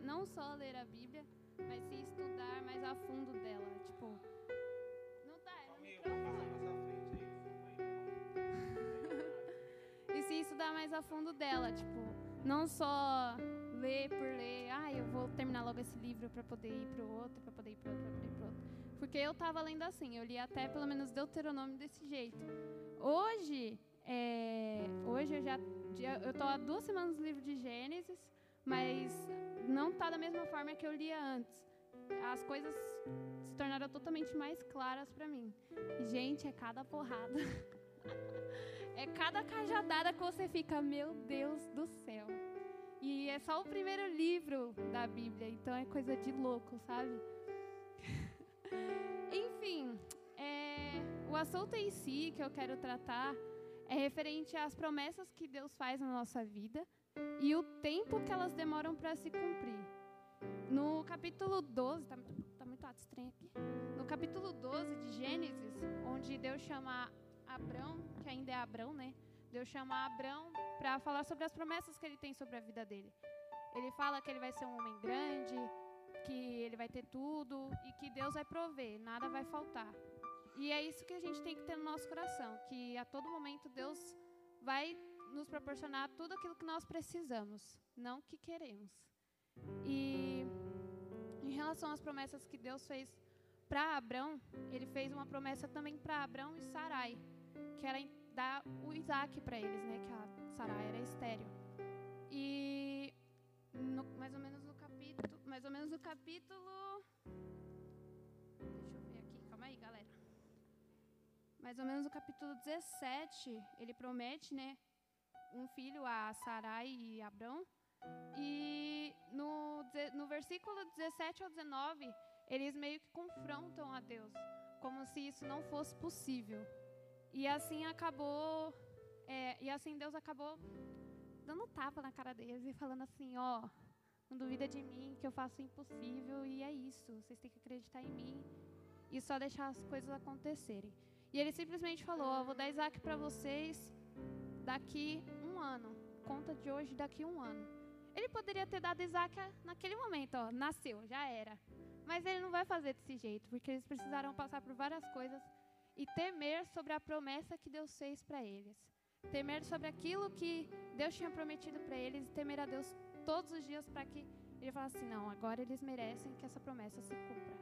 não só ler a Bíblia, mas se estudar mais a fundo dela. Tipo, não tá, é no microfone. e se estudar mais a fundo dela, tipo, não só ler por ler, ah, eu vou terminar logo esse livro para poder ir para o outro, para poder ir para outro, para poder ir para outro. Porque eu estava lendo assim, eu li até pelo menos Deuteronômio desse jeito. Hoje, é, hoje eu já, eu estou há duas semanas no livro de Gênesis, mas não está da mesma forma que eu lia antes. As coisas se tornaram totalmente mais claras para mim. Gente, é cada porrada. é cada cajadada que você fica, meu Deus do céu. E é só o primeiro livro da Bíblia, então é coisa de louco, sabe? Enfim, é, o assunto em si que eu quero tratar é referente às promessas que Deus faz na nossa vida e o tempo que elas demoram para se cumprir. No capítulo 12, tá muito, tá muito estranho aqui. No capítulo 12 de Gênesis, onde Deus chama Abrão, que ainda é Abrão, né? Deus chama Abrão para falar sobre as promessas que ele tem sobre a vida dele. Ele fala que ele vai ser um homem grande, que ele vai ter tudo e que Deus vai prover, nada vai faltar. E é isso que a gente tem que ter no nosso coração, que a todo momento Deus vai nos proporcionar tudo aquilo que nós precisamos, não que queremos. E em relação às promessas que Deus fez para Abraão, ele fez uma promessa também para Abraão e Sarai, que era dar o Isaac para eles, né? Que a Sarai era estéreo. E no, mais ou menos no capítulo, mais ou menos no capítulo, deixa eu ver aqui, calma aí, galera. Mais ou menos no capítulo 17, ele promete, né, um filho a Sarai e Abrão. E no, no versículo 17 ao 19, eles meio que confrontam a Deus, como se isso não fosse possível. E assim acabou, é, e assim Deus acabou dando tapa na cara deles e falando assim, ó, não duvida de mim que eu faço o impossível e é isso. Vocês têm que acreditar em mim e só deixar as coisas acontecerem. E ele simplesmente falou, ó, vou dar Isaac para vocês daqui um ano. Conta de hoje daqui um ano. Ele poderia ter dado Isaac naquele momento, ó, nasceu, já era. Mas ele não vai fazer desse jeito, porque eles precisaram passar por várias coisas e temer sobre a promessa que Deus fez para eles. Temer sobre aquilo que Deus tinha prometido para eles e temer a Deus todos os dias para que ele falasse assim: não, agora eles merecem que essa promessa se cumpra.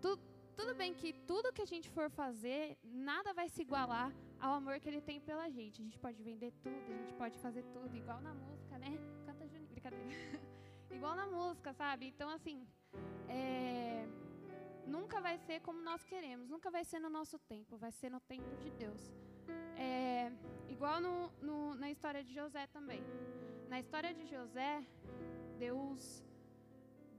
Tudo, tudo bem que tudo que a gente for fazer, nada vai se igualar ao amor que ele tem pela gente. A gente pode vender tudo, a gente pode fazer tudo, igual na música, né? Canta Juninho, brincadeira. igual na música, sabe? Então, assim, é nunca vai ser como nós queremos, nunca vai ser no nosso tempo, vai ser no tempo de Deus. É, igual no, no, na história de José também. Na história de José, Deus,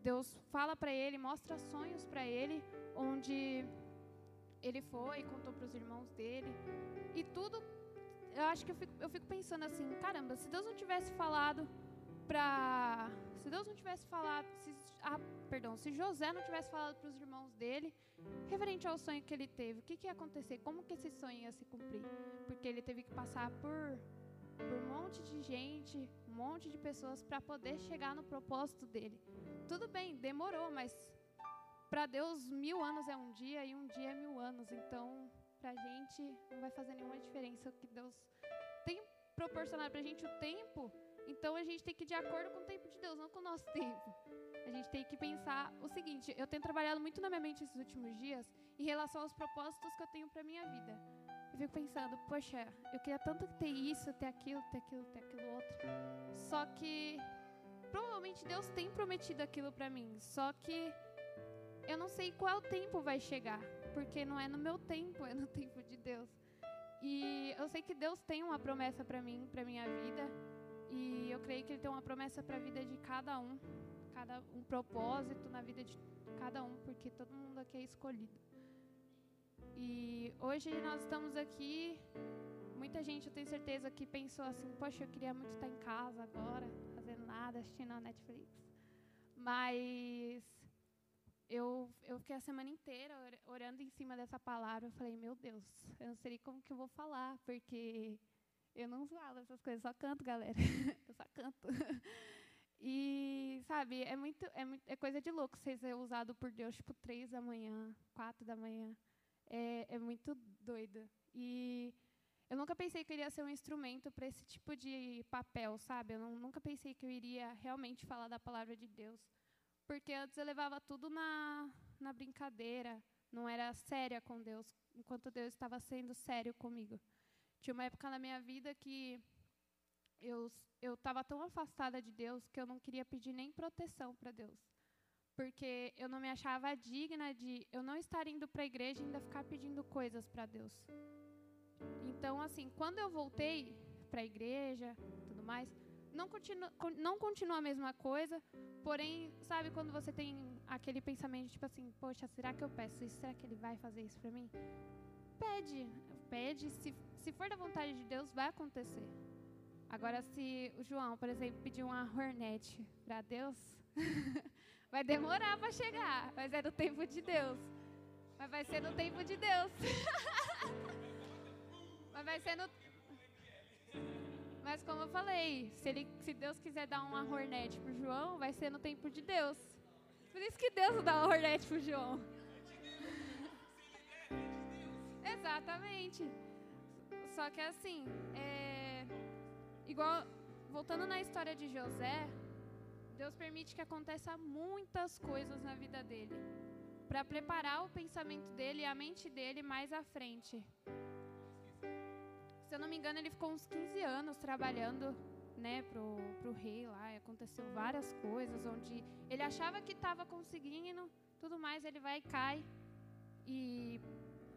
Deus fala para ele, mostra sonhos para ele, onde ele foi, contou para os irmãos dele, e tudo. Eu acho que eu fico, eu fico pensando assim, caramba, se Deus não tivesse falado para, se Deus não tivesse falado, se a perdão, se José não tivesse falado para os irmãos dele, referente ao sonho que ele teve, o que, que ia acontecer? Como que esse sonho ia se cumprir? Porque ele teve que passar por, por um monte de gente, um monte de pessoas para poder chegar no propósito dele. Tudo bem, demorou, mas para Deus mil anos é um dia e um dia é mil anos. Então, para a gente não vai fazer nenhuma diferença o que Deus tem proporcionado para a gente o tempo. Então a gente tem que ir de acordo com o tempo de Deus, não com o nosso tempo a gente tem que pensar o seguinte: eu tenho trabalhado muito na minha mente esses últimos dias em relação aos propósitos que eu tenho para minha vida. Eu fico pensando, poxa, eu queria tanto ter isso, ter aquilo, ter aquilo, ter aquilo outro. Só que provavelmente Deus tem prometido aquilo para mim. Só que eu não sei qual tempo vai chegar, porque não é no meu tempo, é no tempo de Deus. E eu sei que Deus tem uma promessa para mim, para minha vida, e eu creio que Ele tem uma promessa para a vida de cada um cada um propósito na vida de cada um, porque todo mundo aqui é escolhido. E hoje nós estamos aqui, muita gente, eu tenho certeza, que pensou assim: poxa, eu queria muito estar em casa agora, fazendo nada, assistindo a Netflix. Mas eu, eu fiquei a semana inteira orando em cima dessa palavra. Eu falei: meu Deus, eu não sei como que eu vou falar, porque eu não falo essas coisas, só canto, galera. eu só canto. E, sabe, é muito, é é coisa de louco você ser usado por Deus, tipo, três da manhã, quatro da manhã. É, é muito doido. E eu nunca pensei que eu iria ser um instrumento para esse tipo de papel, sabe? Eu não, nunca pensei que eu iria realmente falar da palavra de Deus. Porque antes eu levava tudo na, na brincadeira, não era séria com Deus, enquanto Deus estava sendo sério comigo. Tinha uma época na minha vida que eu eu estava tão afastada de Deus que eu não queria pedir nem proteção para Deus. Porque eu não me achava digna de eu não estar indo para a igreja e ainda ficar pedindo coisas para Deus. Então, assim, quando eu voltei para a igreja, tudo mais, não continua, não continua a mesma coisa, porém, sabe quando você tem aquele pensamento tipo assim, poxa, será que eu peço isso? Será que ele vai fazer isso para mim? Pede, pede, se, se for da vontade de Deus, vai acontecer. Agora, se o João, por exemplo, pedir uma Hornet para Deus, vai demorar para chegar, mas é no tempo de Deus. Mas vai ser no tempo de Deus. mas vai ser no. Mas como eu falei, se, ele, se Deus quiser dar uma Hornet pro João, vai ser no tempo de Deus. Por isso que Deus dá uma Hornet pro João. Exatamente. Só que assim, é, igual voltando na história de José, Deus permite que aconteça muitas coisas na vida dele, para preparar o pensamento dele e a mente dele mais à frente. Se eu não me engano, ele ficou uns 15 anos trabalhando, né, pro, pro rei lá. E aconteceu várias coisas onde ele achava que estava conseguindo, tudo mais, ele vai e cai e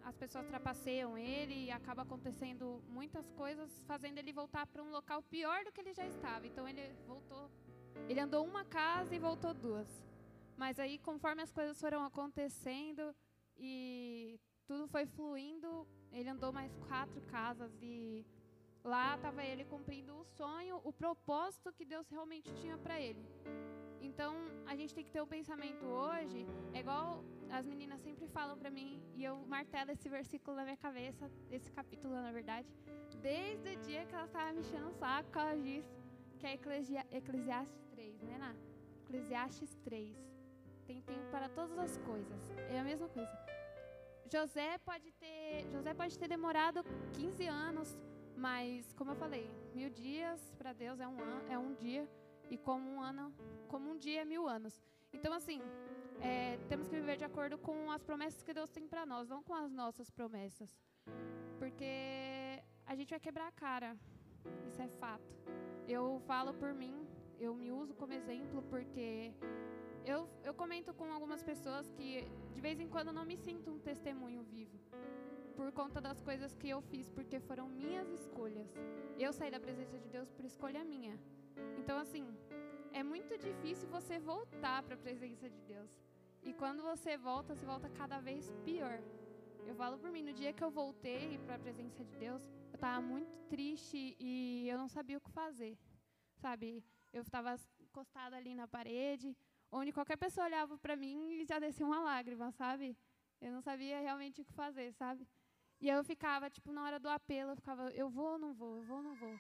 as pessoas trapaceiam ele e acaba acontecendo muitas coisas, fazendo ele voltar para um local pior do que ele já estava. Então ele voltou, ele andou uma casa e voltou duas. Mas aí, conforme as coisas foram acontecendo e tudo foi fluindo, ele andou mais quatro casas e lá estava ele cumprindo o sonho, o propósito que Deus realmente tinha para ele. Então, a gente tem que ter um pensamento hoje, é igual as meninas sempre falam para mim, e eu martelo esse versículo na minha cabeça, esse capítulo, na verdade, desde o dia que ela estava me enchendo o saco, ela disse que é Eclesia, Eclesiastes 3, né, Ná? Eclesiastes 3. Tem tempo para todas as coisas. É a mesma coisa. José pode ter, José pode ter demorado 15 anos, mas como eu falei, mil dias para Deus é um ano, é um dia e como um ano, como um dia é mil anos. Então assim, é, temos que viver de acordo com as promessas que Deus tem para nós, não com as nossas promessas. Porque a gente vai quebrar a cara. Isso é fato. Eu falo por mim, eu me uso como exemplo porque eu, eu comento com algumas pessoas que de vez em quando não me sinto um testemunho vivo. Por conta das coisas que eu fiz, porque foram minhas escolhas. Eu saí da presença de Deus por escolha minha. Então, assim, é muito difícil você voltar para a presença de Deus. E quando você volta, você volta cada vez pior. Eu falo por mim, no dia que eu voltei para a presença de Deus, eu estava muito triste e eu não sabia o que fazer. Sabe? Eu estava encostada ali na parede, onde qualquer pessoa olhava para mim e já descia uma lágrima, sabe? Eu não sabia realmente o que fazer, sabe? E eu ficava, tipo, na hora do apelo, eu ficava, eu vou ou não vou, eu vou ou não vou.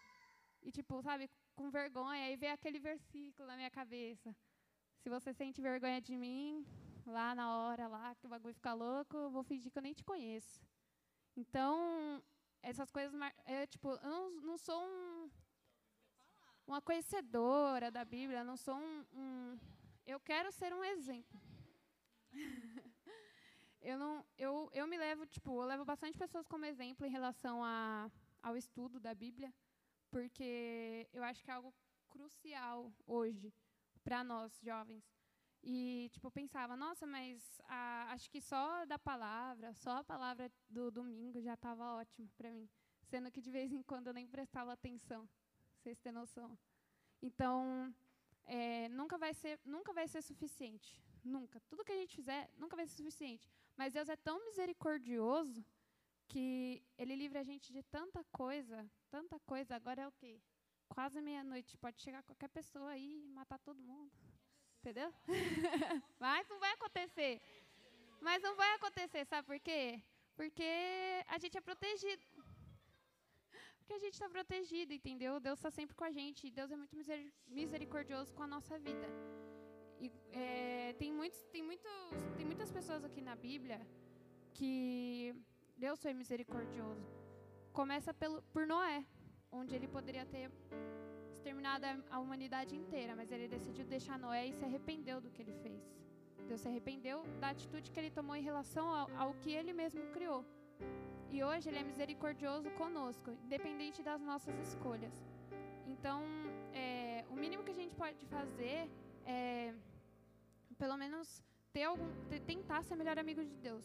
E, tipo, sabe, com vergonha, aí veio aquele versículo na minha cabeça. Se você sente vergonha de mim, lá na hora lá que o bagulho fica louco, eu vou fingir que eu nem te conheço. Então, essas coisas, é, tipo, eu não, não sou um, uma conhecedora da Bíblia, não sou um, um eu quero ser um exemplo. eu não, eu, eu me levo, tipo, eu levo bastante pessoas como exemplo em relação a, ao estudo da Bíblia, porque eu acho que é algo crucial hoje para nós jovens. E, tipo, eu pensava, nossa, mas a, acho que só da palavra, só a palavra do domingo já estava ótimo para mim. Sendo que de vez em quando eu nem prestava atenção. Vocês têm noção. Então, é, nunca, vai ser, nunca vai ser suficiente. Nunca. Tudo que a gente fizer nunca vai ser suficiente. Mas Deus é tão misericordioso que Ele livra a gente de tanta coisa, tanta coisa. Agora é o quê? Quase meia-noite. Pode chegar qualquer pessoa aí e matar todo mundo. Entendeu? Mas não vai acontecer. Mas não vai acontecer, sabe por quê? Porque a gente é protegido. Porque a gente está protegido, entendeu? Deus está sempre com a gente. Deus é muito misericordioso com a nossa vida. E, é, tem, muitos, tem, muitos, tem muitas pessoas aqui na Bíblia que Deus foi misericordioso. Começa pelo, por Noé, onde ele poderia ter exterminado a humanidade inteira, mas ele decidiu deixar Noé e se arrependeu do que ele fez. Deus se arrependeu da atitude que ele tomou em relação ao, ao que ele mesmo criou. E hoje Ele é misericordioso conosco, independente das nossas escolhas. Então, é, o mínimo que a gente pode fazer é, pelo menos, ter algum, tentar ser melhor amigo de Deus.